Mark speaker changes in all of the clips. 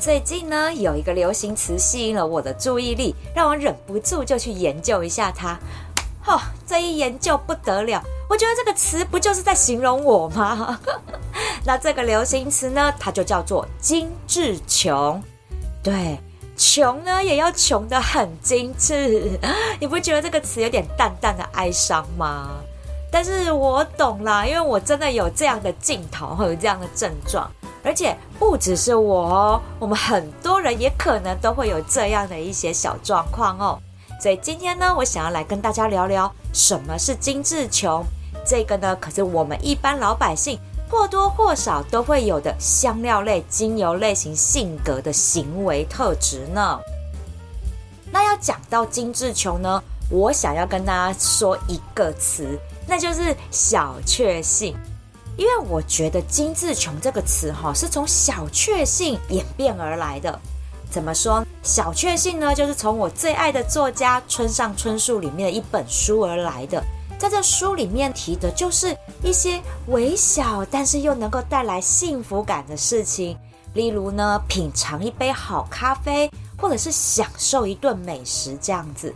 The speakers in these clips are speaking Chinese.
Speaker 1: 最近呢，有一个流行词吸引了我的注意力，让我忍不住就去研究一下它。哦，这一研究不得了，我觉得这个词不就是在形容我吗？那这个流行词呢，它就叫做精致穷。对，穷呢也要穷得很精致。你不觉得这个词有点淡淡的哀伤吗？但是我懂啦，因为我真的有这样的镜头，会有这样的症状。而且不只是我哦，我们很多人也可能都会有这样的一些小状况哦。所以今天呢，我想要来跟大家聊聊什么是精致穷。这个呢，可是我们一般老百姓或多或少都会有的香料类、精油类型性格的行为特质呢。那要讲到精致穷呢，我想要跟大家说一个词，那就是小确幸。因为我觉得“精致穷”这个词哈，是从小确幸演变而来的。怎么说？小确幸呢，就是从我最爱的作家村上春树里面的一本书而来的。在这书里面提的，就是一些微小但是又能够带来幸福感的事情，例如呢，品尝一杯好咖啡，或者是享受一顿美食这样子。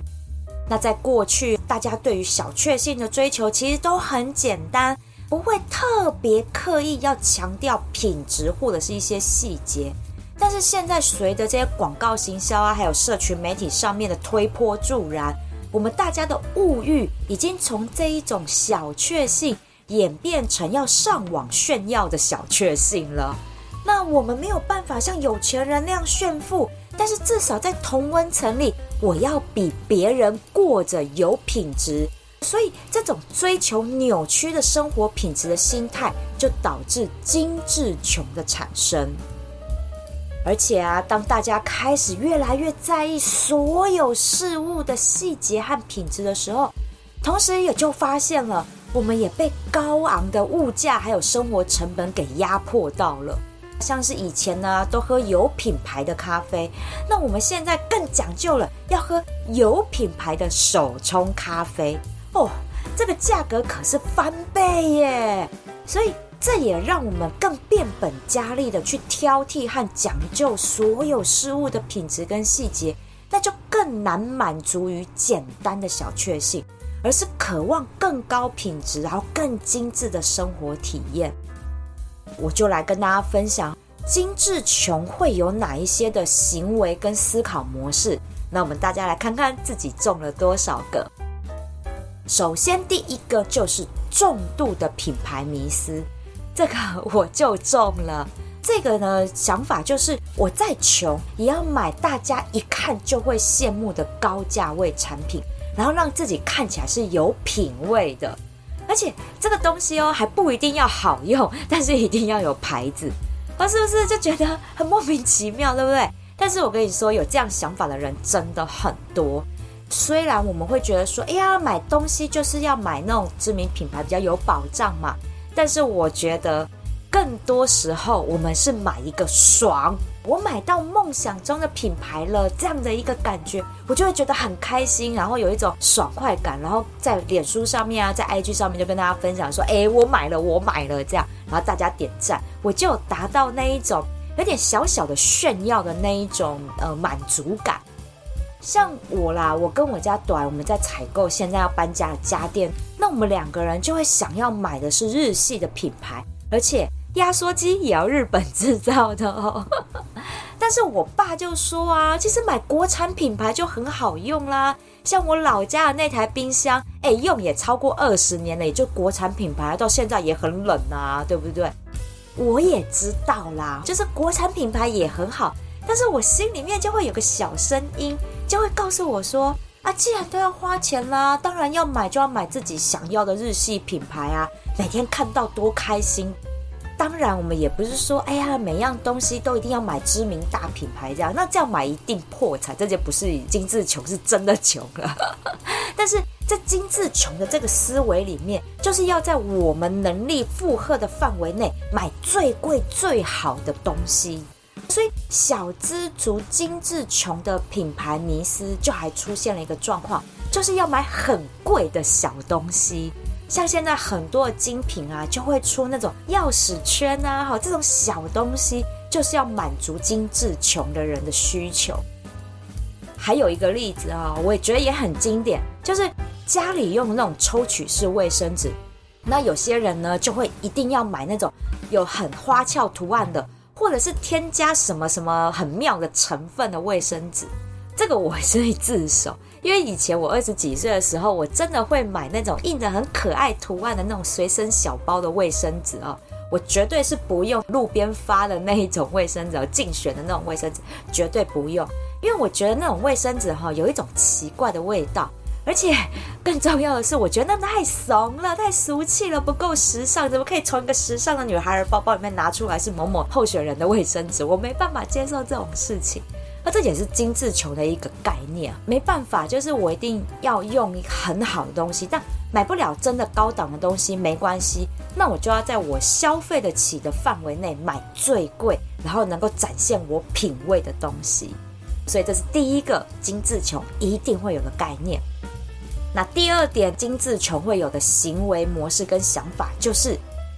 Speaker 1: 那在过去，大家对于小确幸的追求其实都很简单。不会特别刻意要强调品质或者是一些细节，但是现在随着这些广告行销啊，还有社群媒体上面的推波助澜，我们大家的物欲已经从这一种小确幸演变成要上网炫耀的小确幸了。那我们没有办法像有钱人那样炫富，但是至少在同温层里，我要比别人过着有品质。所以，这种追求扭曲的生活品质的心态，就导致精致穷的产生。而且啊，当大家开始越来越在意所有事物的细节和品质的时候，同时也就发现了，我们也被高昂的物价还有生活成本给压迫到了。像是以前呢，都喝有品牌的咖啡，那我们现在更讲究了，要喝有品牌的手冲咖啡。哦，这个价格可是翻倍耶！所以这也让我们更变本加厉的去挑剔和讲究所有事物的品质跟细节，那就更难满足于简单的小确幸，而是渴望更高品质，然后更精致的生活体验。我就来跟大家分享精致穷会有哪一些的行为跟思考模式。那我们大家来看看自己中了多少个。首先，第一个就是重度的品牌迷思，这个我就中了。这个呢，想法就是我再穷也要买大家一看就会羡慕的高价位产品，然后让自己看起来是有品味的。而且这个东西哦，还不一定要好用，但是一定要有牌子。我是不是就觉得很莫名其妙，对不对？但是我跟你说，有这样想法的人真的很多。虽然我们会觉得说，哎呀，买东西就是要买那种知名品牌比较有保障嘛，但是我觉得更多时候我们是买一个爽，我买到梦想中的品牌了，这样的一个感觉，我就会觉得很开心，然后有一种爽快感，然后在脸书上面啊，在 IG 上面就跟大家分享说，哎，我买了，我买了，这样，然后大家点赞，我就达到那一种有点小小的炫耀的那一种呃满足感。像我啦，我跟我家短，我们在采购现在要搬家的家电，那我们两个人就会想要买的是日系的品牌，而且压缩机也要日本制造的哦。但是我爸就说啊，其实买国产品牌就很好用啦，像我老家的那台冰箱，哎，用也超过二十年了，也就国产品牌，到现在也很冷啊，对不对？我也知道啦，就是国产品牌也很好，但是我心里面就会有个小声音。就会告诉我说：“啊，既然都要花钱啦，当然要买，就要买自己想要的日系品牌啊！每天看到多开心。”当然，我们也不是说，哎呀，每样东西都一定要买知名大品牌这样，那这样买一定破产，这就不是精致穷，是真的穷了。但是在精致穷的这个思维里面，就是要在我们能力负荷的范围内买最贵最好的东西。所以小资族精致穷的品牌迷思，就还出现了一个状况，就是要买很贵的小东西。像现在很多的精品啊，就会出那种钥匙圈啊，哈，这种小东西就是要满足精致穷的人的需求。还有一个例子啊，我也觉得也很经典，就是家里用那种抽取式卫生纸，那有些人呢就会一定要买那种有很花俏图案的，或者是添加什么什么很妙的成分的卫生纸。这个我是会自首。因为以前我二十几岁的时候，我真的会买那种印着很可爱图案的那种随身小包的卫生纸啊，我绝对是不用路边发的那一种卫生纸，竞选的那种卫生纸绝对不用，因为我觉得那种卫生纸哈有一种奇怪的味道，而且更重要的是，我觉得那太怂了，太俗气了，不够时尚，怎么可以从一个时尚的女孩儿包包里面拿出来是某某候选人的卫生纸？我没办法接受这种事情。那这也是精致穷的一个概念，没办法，就是我一定要用一个很好的东西，但买不了真的高档的东西没关系，那我就要在我消费得起的范围内买最贵，然后能够展现我品味的东西。所以这是第一个精致穷一定会有的概念。那第二点金志穷会有的行为模式跟想法，就是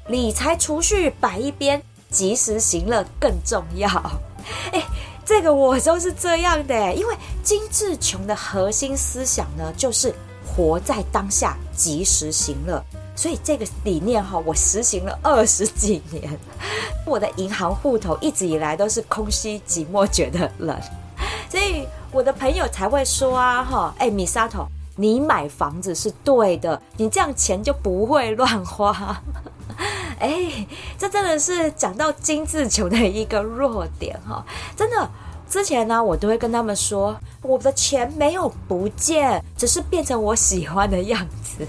Speaker 1: 理财储蓄摆一边，及时行乐更重要。诶这个我都是这样的，因为金志穷的核心思想呢，就是活在当下，及时行乐。所以这个理念哈，我实行了二十几年。我的银行户头一直以来都是空虚、寂寞、觉得冷，所以我的朋友才会说啊，哈，哎，米沙头，你买房子是对的，你这样钱就不会乱花。哎，这真的是讲到精致穷的一个弱点哈！真的，之前呢，我都会跟他们说，我的钱没有不见，只是变成我喜欢的样子。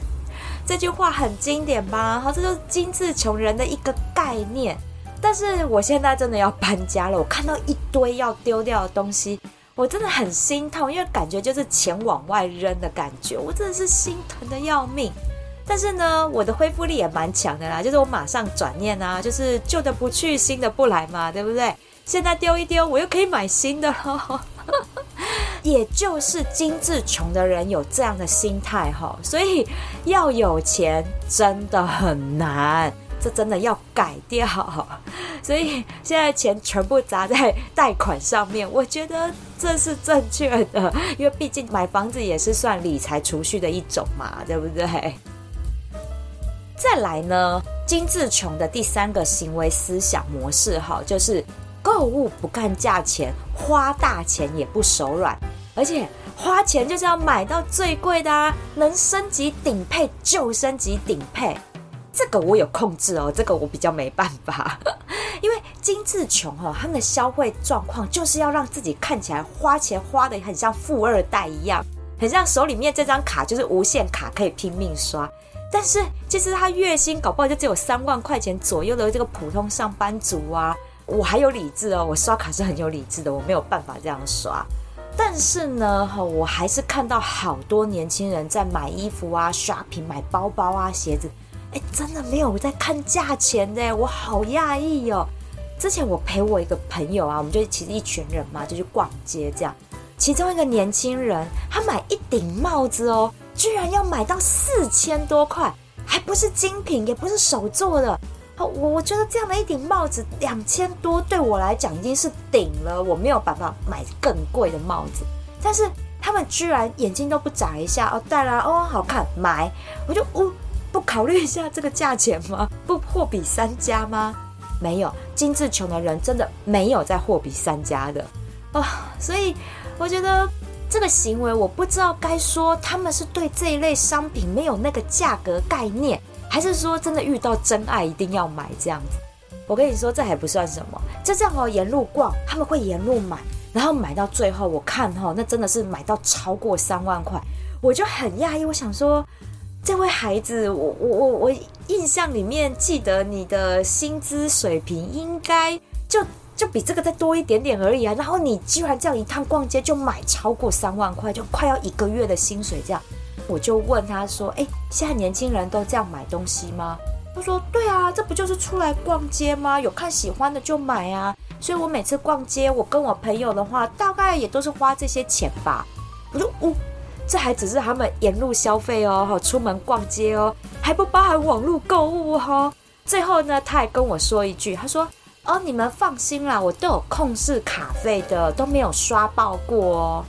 Speaker 1: 这句话很经典吧？哈，这就是精致穷人的一个概念。但是我现在真的要搬家了，我看到一堆要丢掉的东西，我真的很心痛，因为感觉就是钱往外扔的感觉，我真的是心疼得要命。但是呢，我的恢复力也蛮强的啦，就是我马上转念啊，就是旧的不去，新的不来嘛，对不对？现在丢一丢，我又可以买新的了。也就是精致穷的人有这样的心态哈，所以要有钱真的很难，这真的要改掉。所以现在钱全部砸在贷款上面，我觉得这是正确的，因为毕竟买房子也是算理财储蓄的一种嘛，对不对？再来呢，金志琼的第三个行为思想模式，哈，就是购物不看价钱，花大钱也不手软，而且花钱就是要买到最贵的啊，能升级顶配就升级顶配。这个我有控制哦，这个我比较没办法，因为精致穷哈，他们的消费状况就是要让自己看起来花钱花得很像富二代一样，很像手里面这张卡就是无限卡，可以拼命刷。但是，其实他月薪搞不好就只有三万块钱左右的这个普通上班族啊，我还有理智哦，我刷卡是很有理智的，我没有办法这样刷。但是呢，哈，我还是看到好多年轻人在买衣服啊、刷屏、买包包啊、鞋子，真的没有在看价钱的，我好讶异哦。之前我陪我一个朋友啊，我们就其实一群人嘛，就去逛街这样，其中一个年轻人他买一顶帽子哦。居然要买到四千多块，还不是精品，也不是手做的。我我觉得这样的一顶帽子两千多，对我来讲已经是顶了，我没有办法买更贵的帽子。但是他们居然眼睛都不眨一下，哦，戴了，哦，好看，买。我就不、哦、不考虑一下这个价钱吗？不货比三家吗？没有，精致穷的人真的没有在货比三家的哦。所以我觉得。这个行为我不知道该说他们是对这一类商品没有那个价格概念，还是说真的遇到真爱一定要买这样子。我跟你说，这还不算什么，就这样哦，沿路逛，他们会沿路买，然后买到最后，我看哈、那真的是买到超过三万块，我就很讶异，我想说，这位孩子，我我我我印象里面记得你的薪资水平应该就就比这个再多一点点而已啊。然后你居然这样一趟逛街就买超过三万块，就快要一个月的薪水这样。我就问他说：“哎，现在年轻人都这样买东西吗？”他说：“对啊，这不就是出来逛街吗？有看喜欢的就买啊。所以我每次逛街，我跟我朋友的话，大概也都是花这些钱吧。”我说：“哦，这还只是他们沿路消费哦，出门逛街哦，还不包含网络购物哈。”最后呢，他还跟我说一句：“他说，哦，你们放心啦，我都有控制卡费的，都没有刷爆过哦。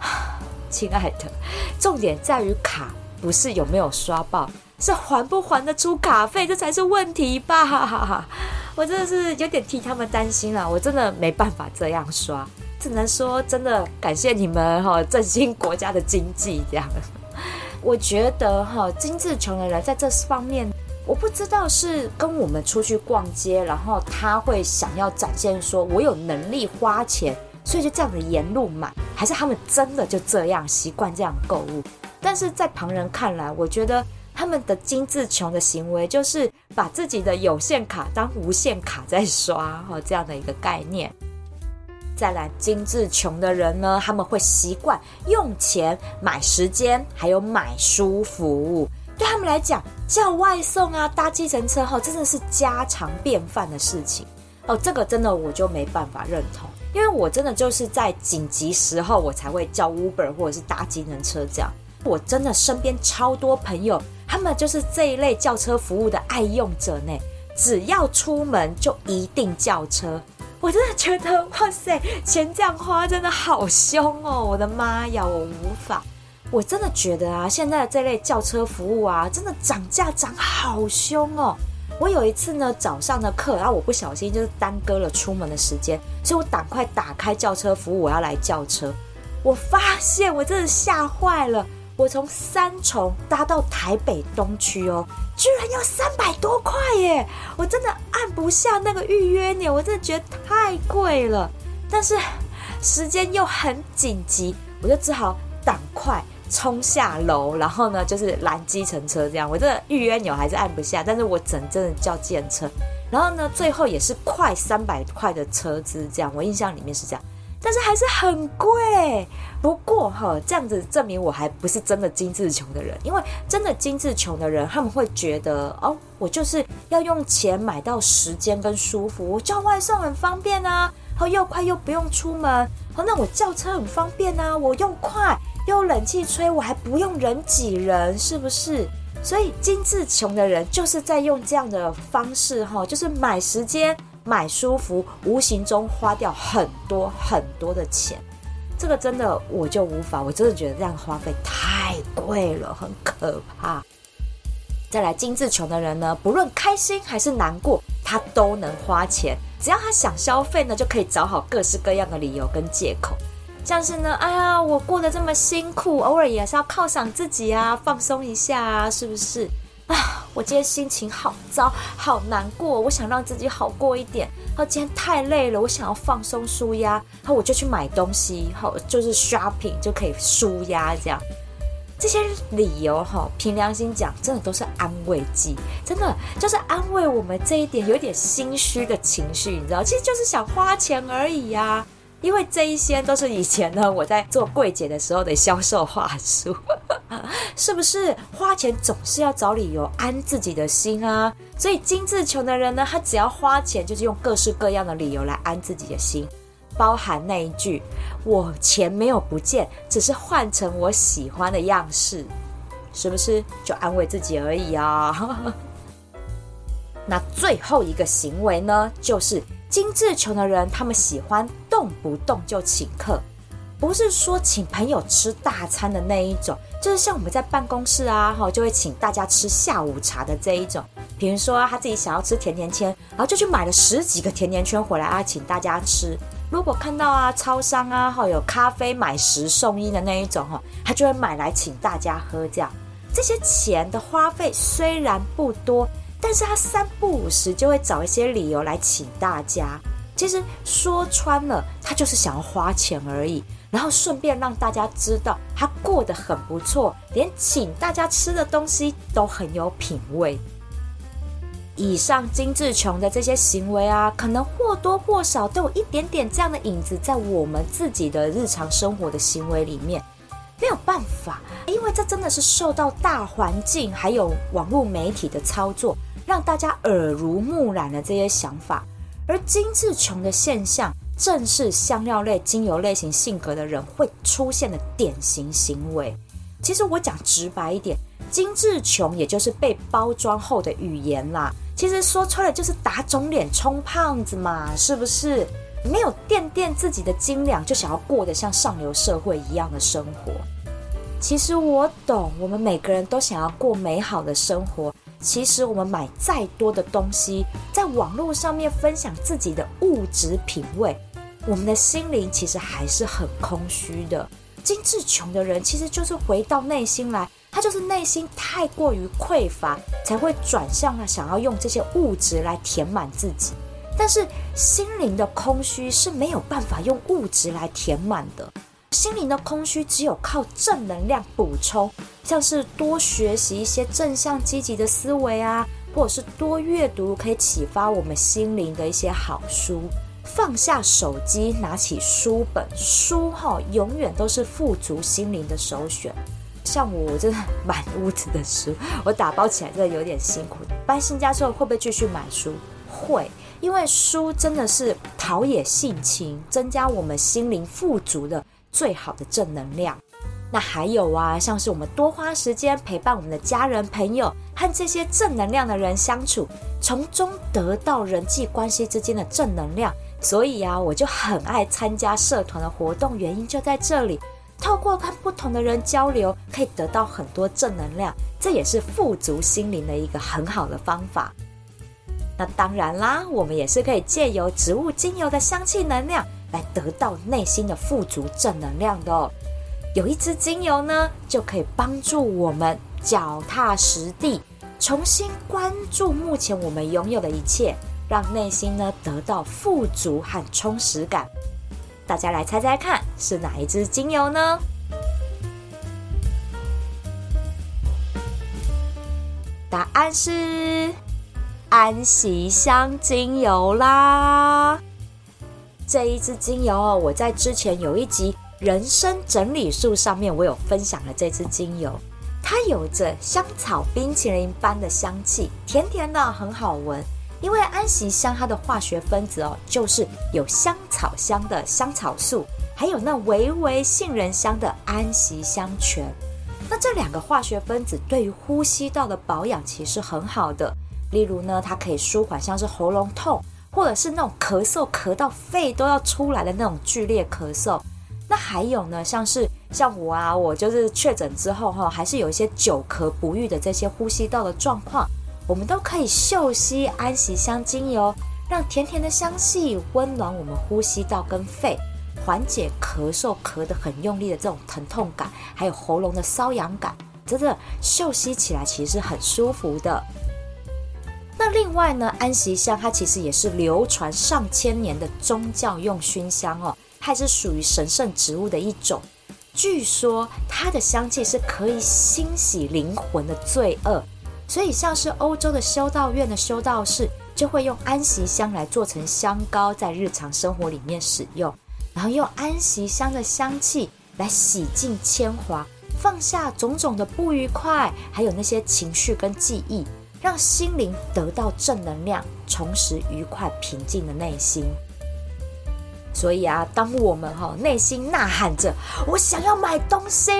Speaker 1: ”亲爱的，重点在于卡，不是有没有刷爆，是还不还得出卡费，这才是问题吧？我真的是有点替他们担心了，我真的没办法这样刷，只能说真的感谢你们哈，振兴国家的经济这样。我觉得哈，精致穷的人在这方面，我不知道是跟我们出去逛街，然后他会想要展现说我有能力花钱。所以就这样子沿路买，还是他们真的就这样习惯这样购物？但是在旁人看来，我觉得他们的精致穷的行为，就是把自己的有限卡当无限卡在刷，哈，这样的一个概念。再来，精致穷的人呢，他们会习惯用钱买时间，还有买舒服。对他们来讲，叫外送啊，搭计程车哈，真的是家常便饭的事情。哦，这个真的我就没办法认同。因为我真的就是在紧急时候，我才会叫 Uber 或者是搭计程车这样。我真的身边超多朋友，们就是这一类叫车服务的爱用者呢。只要出门就一定叫车，我真的觉得哇塞，钱这样花真的好凶哦！我的妈呀，我无法。我真的觉得啊，现在的这类叫车服务啊，真的涨价涨好凶哦。我有一次呢，早上的课，然后我不小心就是耽搁了出门的时间，所以我赶快打开叫车服务，我要来叫车。我发现我真的吓坏了，我从三重搭到台北东区哦，居然要三百多块耶！我真的按不下那个预约钮，我真的觉得太贵了。但是时间又很紧急，我就只好赶快。冲下楼，然后呢，就是拦计程车这样。我这预约钮还是按不下，但是我整真的叫计程车，然后呢，最后也是快三百块的车资这样。我印象里面是这样，但是还是很贵。不过哈，这样子证明我还不是真的精致穷的人，因为真的精致穷的人，他们会觉得哦，我就是要用钱买到时间跟舒服，我叫外送很方便啊，然后又快又不用出门，好，那我叫车很方便啊，我又快。又冷气吹，我还不用人挤人，是不是？所以精致穷的人就是在用这样的方式，哈，就是买时间、买舒服，无形中花掉很多很多的钱。这个真的我就无法，我真的觉得这样花费太贵了，很可怕。再来，精致穷的人呢，不论开心还是难过，他都能花钱，只要他想消费呢，就可以找好各式各样的理由跟借口。像是呢，哎呀，我过得这么辛苦，偶尔也是要犒赏自己啊，放松一下啊，是不是？啊，我今天心情好糟，好难过，我想让自己好过一点。然后，今天太累了，我想要放松舒压，然后，我就去买东西，好，就是 shopping 就可以舒压这样。这些理由哈，凭良心讲，真的都是安慰剂，真的就是安慰我们这一点有点心虚的情绪，你知道，其实就是想花钱而已呀。因为这一些都是以前呢，我在做柜姐的时候的销售话术，是不是？花钱总是要找理由安自己的心啊。所以精致穷的人呢，他只要花钱，就是用各式各样的理由来安自己的心，包含那一句“我钱没有不见，只是换成我喜欢的样式”，是不是？就安慰自己而已啊。那最后一个行为呢，就是。精致穷的人，他们喜欢动不动就请客，不是说请朋友吃大餐的那一种，就是像我们在办公室啊，哈，就会请大家吃下午茶的这一种。比如说他自己想要吃甜甜圈，然后就去买了十几个甜甜圈回来啊，请大家吃。如果看到啊，超商啊，哈，有咖啡买十送一的那一种，哈，他就会买来请大家喝。这样，这些钱的花费虽然不多。但是他三不五时就会找一些理由来请大家，其实说穿了，他就是想要花钱而已。然后顺便让大家知道他过得很不错，连请大家吃的东西都很有品味。以上金志琼的这些行为啊，可能或多或少都有一点点这样的影子在我们自己的日常生活的行为里面。没有办法，因为这真的是受到大环境还有网络媒体的操作，让大家耳濡目染的这些想法。而金志琼的现象，正是香料类、精油类型性格的人会出现的典型行为。其实我讲直白一点，精致穷也就是被包装后的语言啦。其实说穿了就是打肿脸充胖子嘛，是不是？没有垫垫自己的斤两，就想要过得像上流社会一样的生活。其实我懂，我们每个人都想要过美好的生活。其实我们买再多的东西，在网络上面分享自己的物质品味，我们的心灵其实还是很空虚的。精致穷的人，其实就是回到内心来。他就是内心太过于匮乏，才会转向了想要用这些物质来填满自己。但是心灵的空虚是没有办法用物质来填满的，心灵的空虚只有靠正能量补充，像是多学习一些正向积极的思维啊，或者是多阅读可以启发我们心灵的一些好书。放下手机，拿起书本，书哈永远都是富足心灵的首选。像我，我真的满屋子的书，我打包起来真的有点辛苦。搬新家之后会不会继续买书？会，因为书真的是陶冶性情，增加我们心灵富足的最好的正能量。那还有啊，像是我们多花时间陪伴我们的家人朋友，和这些正能量的人相处，从中得到人际关系之间的正能量。所以啊，我就很爱参加社团的活动，原因就在这里。透过跟不同的人交流，可以得到很多正能量，这也是富足心灵的一个很好的方法。那当然啦，我们也是可以借由植物精油的香气能量来得到内心的富足正能量的哦。有一支精油呢，就可以帮助我们脚踏实地，重新关注目前我们拥有的一切，让内心呢得到富足和充实感。大家来猜猜看，是哪一支精油呢？答案是安息香精油啦！这一支精油哦，我在之前有一集人生整理术上面，我有分享了这支精油，它有着香草冰淇淋般的香气，甜甜的，很好闻。因为安息香它的化学分子哦，就是有香草香的香草素，还有那微微杏仁香的安息香醛。那这两个化学分子对于呼吸道的保养其实很好的。例如呢，它可以舒缓像是喉咙痛，或者是那种咳嗽咳到肺都要出来的那种剧烈咳嗽。那还有呢，像是像我啊，我就是确诊之后哈，还是有一些久咳不愈的这些呼吸道的状况。我们都可以嗅吸安息香精油，让甜甜的香气温暖我们呼吸道跟肺，缓解咳嗽咳得很用力的这种疼痛感，还有喉咙的瘙痒感，真的嗅吸起来其实很舒服的。那另外呢，安息香它其实也是流传上千年的宗教用熏香哦，它是属于神圣植物的一种。据说它的香气是可以清洗灵魂的罪恶。所以，像是欧洲的修道院的修道士，就会用安息香来做成香膏，在日常生活里面使用，然后用安息香的香气来洗净铅华，放下种种的不愉快，还有那些情绪跟记忆，让心灵得到正能量，重拾愉快平静的内心。所以啊，当我们哈内心呐喊着我想要买东西，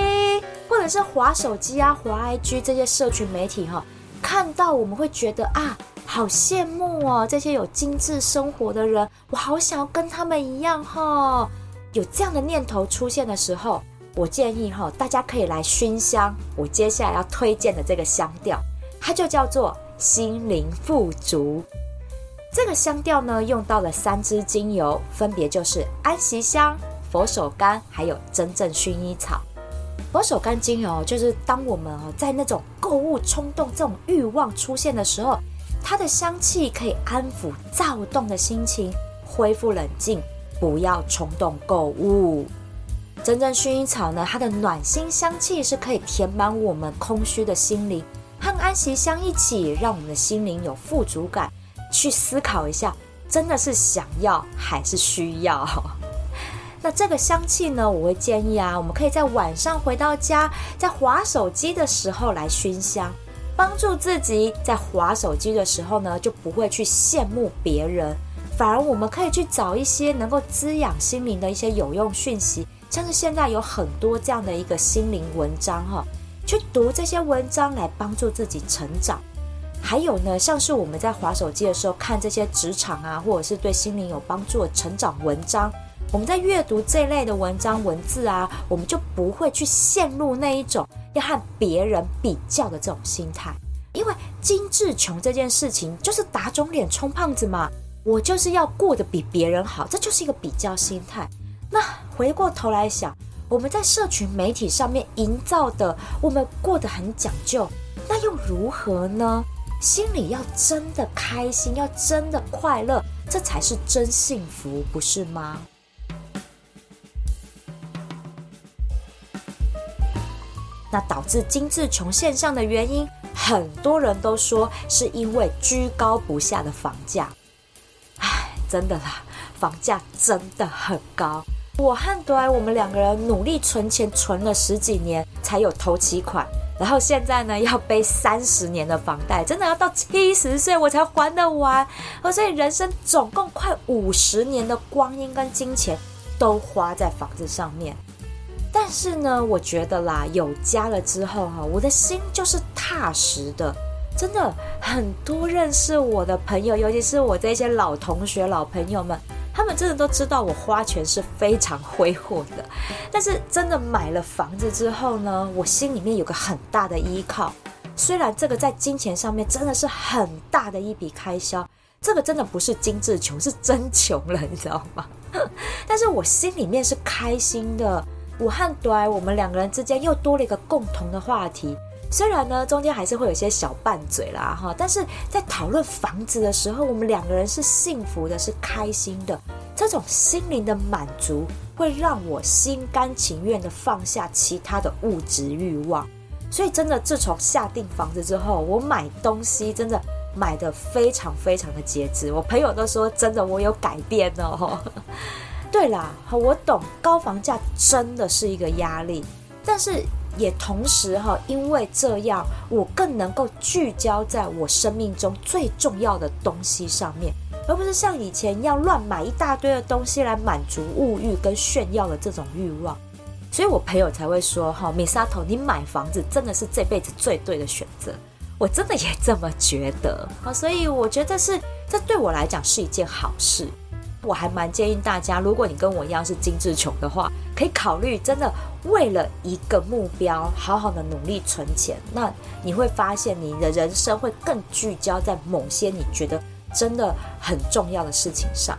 Speaker 1: 或者是滑手机啊、滑 IG 这些社群媒体哈。看到我们会觉得啊，好羡慕哦！这些有精致生活的人，我好想要跟他们一样哈、有这样的念头出现的时候，我建议哈，大家可以来熏香。我接下来要推荐的这个香调，它就叫做心灵富足。这个香调呢，用到了三支精油，分别就是安息香、佛手柑，还有真正薰衣草。佛手柑精油就是当我们哦在那种购物冲动、这种欲望出现的时候，它的香气可以安抚躁动的心情，恢复冷静，不要冲动购物。真正薰衣草呢，它的暖心香气是可以填满我们空虚的心灵，和安息香一起，让我们的心灵有富足感。去思考一下，真的是想要还是需要？那这个香气呢，我会建议啊，我们可以在晚上回到家，在划手机的时候来熏香，帮助自己在划手机的时候呢，就不会去羡慕别人，反而我们可以去找一些能够滋养心灵的一些有用讯息，像是现在有很多这样的一个心灵文章哈，去读这些文章来帮助自己成长。还有呢，像是我们在滑手机的时候看这些职场啊，或者是对心灵有帮助的成长文章。我们在阅读这类的文章文字啊，我们就不会去陷入那一种要和别人比较的这种心态，因为精致穷这件事情就是打肿脸充胖子嘛。我就是要过得比别人好，这就是一个比较心态。那回过头来想，我们在社群媒体上面营造的，我们过得很讲究，那又如何呢？心里要真的开心，要真的快乐，这才是真幸福，不是吗？那导致精致穷现象的原因，很多人都说是因为居高不下的房价。唉，真的啦，房价真的很高。我和朵儿，我们两个人努力存钱，存了十几年才有头期款，然后现在呢要背三十年的房贷，真的要到七十岁我才还得完。而所以人生总共快五十年的光阴跟金钱都花在房子上面。但是呢，我觉得啦，有家了之后哈，我的心就是踏实的。真的，很多认识我的朋友，尤其是我这些老同学、老朋友们，他们真的都知道我花钱是非常挥霍的。但是真的买了房子之后呢，我心里面有个很大的依靠。虽然这个在金钱上面真的是很大的一笔开销，这个真的不是精致穷，是真穷了，你知道吗？但是我心里面是开心的。我和朵我们两个人之间又多了一个共同的话题。虽然呢，中间还是会有些小拌嘴啦，哈，但是在讨论房子的时候，我们两个人是幸福的，是开心的。这种心灵的满足，会让我心甘情愿的放下其他的物质欲望。所以，真的自从下定房子之后，我买东西真的买得非常非常的节制。我朋友都说，真的我有改变哦。对啦，我懂高房价真的是一个压力，但是也同时哈，因为这样我更能够聚焦在我生命中最重要的东西上面，而不是像以前一样乱买一大堆的东西来满足物欲跟炫耀的这种欲望。所以我朋友才会说哈，Misato，你买房子真的是这辈子最对的选择。我真的也这么觉得啊，所以我觉得是这对我来讲是一件好事。我还蛮建议大家，如果你跟我一样是精致穷的话，可以考虑真的为了一个目标，好好的努力存钱。那你会发现，你的人生会更聚焦在某些你觉得真的很重要的事情上。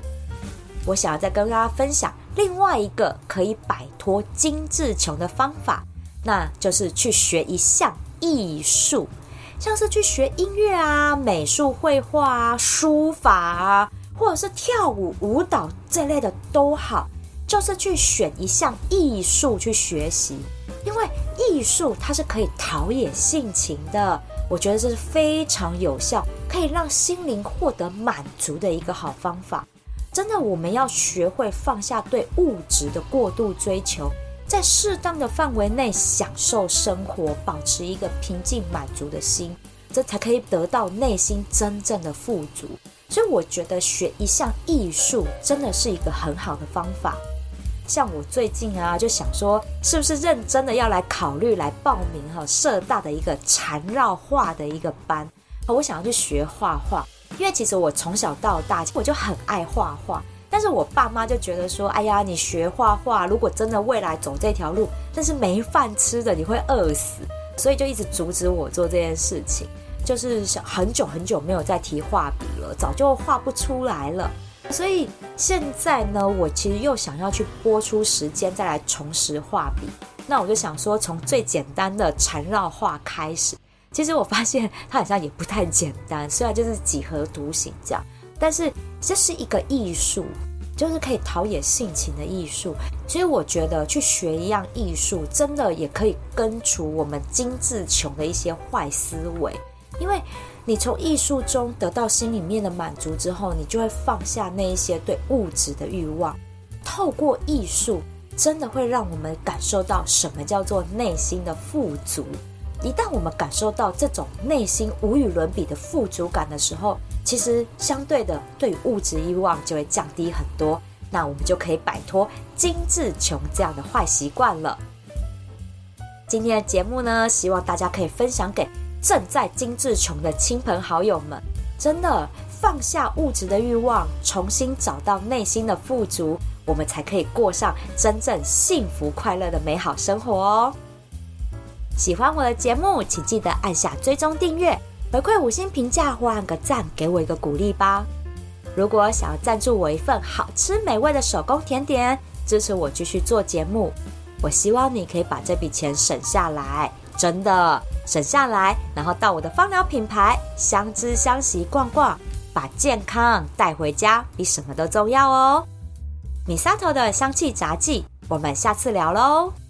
Speaker 1: 我想要再跟大家分享另外一个可以摆脱精致穷的方法，那就是去学一项艺术，像是去学音乐啊、美术、绘画啊、书法啊。或者是跳舞、舞蹈这类的都好，就是去选一项艺术去学习，因为艺术它是可以陶冶性情的，我觉得这是非常有效，可以让心灵获得满足的一个好方法。真的，我们要学会放下对物质的过度追求，在适当的范围内享受生活，保持一个平静满足的心，这才可以得到内心真正的富足。所以我觉得学一项艺术真的是一个很好的方法。像我最近啊，就想说，是不是认真的要来考虑来报名哈社大的一个缠绕画的一个班？我想要去学画画，因为其实我从小到大我就很爱画画，但是我爸妈就觉得说，哎呀，你学画画，如果真的未来走这条路，但是没饭吃的，你会饿死，所以就一直阻止我做这件事情。就是想很久很久没有再提画笔了，早就画不出来了。所以现在呢，我其实又想要去拨出时间再来重拾画笔。那我就想说，从最简单的缠绕画开始。其实我发现它好像也不太简单，虽然就是几何图形这样，但是这是一个艺术，就是可以陶冶性情的艺术。所以我觉得去学一样艺术，真的也可以根除我们精致穷的一些坏思维。因为你从艺术中得到心里面的满足之后，你就会放下那一些对物质的欲望。透过艺术，真的会让我们感受到什么叫做内心的富足。一旦我们感受到这种内心无与伦比的富足感的时候，其实相对的，对于物质欲望就会降低很多。那我们就可以摆脱精致穷这样的坏习惯了。今天的节目呢，希望大家可以分享给正在精致穷的亲朋好友们。真的放下物质的欲望，重新找到内心的富足，我们才可以过上真正幸福快乐的美好生活哦。喜欢我的节目，请记得按下追踪订阅，回馈五星评价或按个赞，给我一个鼓励吧。如果想要赞助我一份好吃美味的手工甜点，支持我继续做节目，我希望你可以把这笔钱省下来，真的省下来，然后到我的芳疗品牌相知相惜逛逛，把健康带回家，比什么都重要哦。米沙头的香气杂技，我们下次聊喽。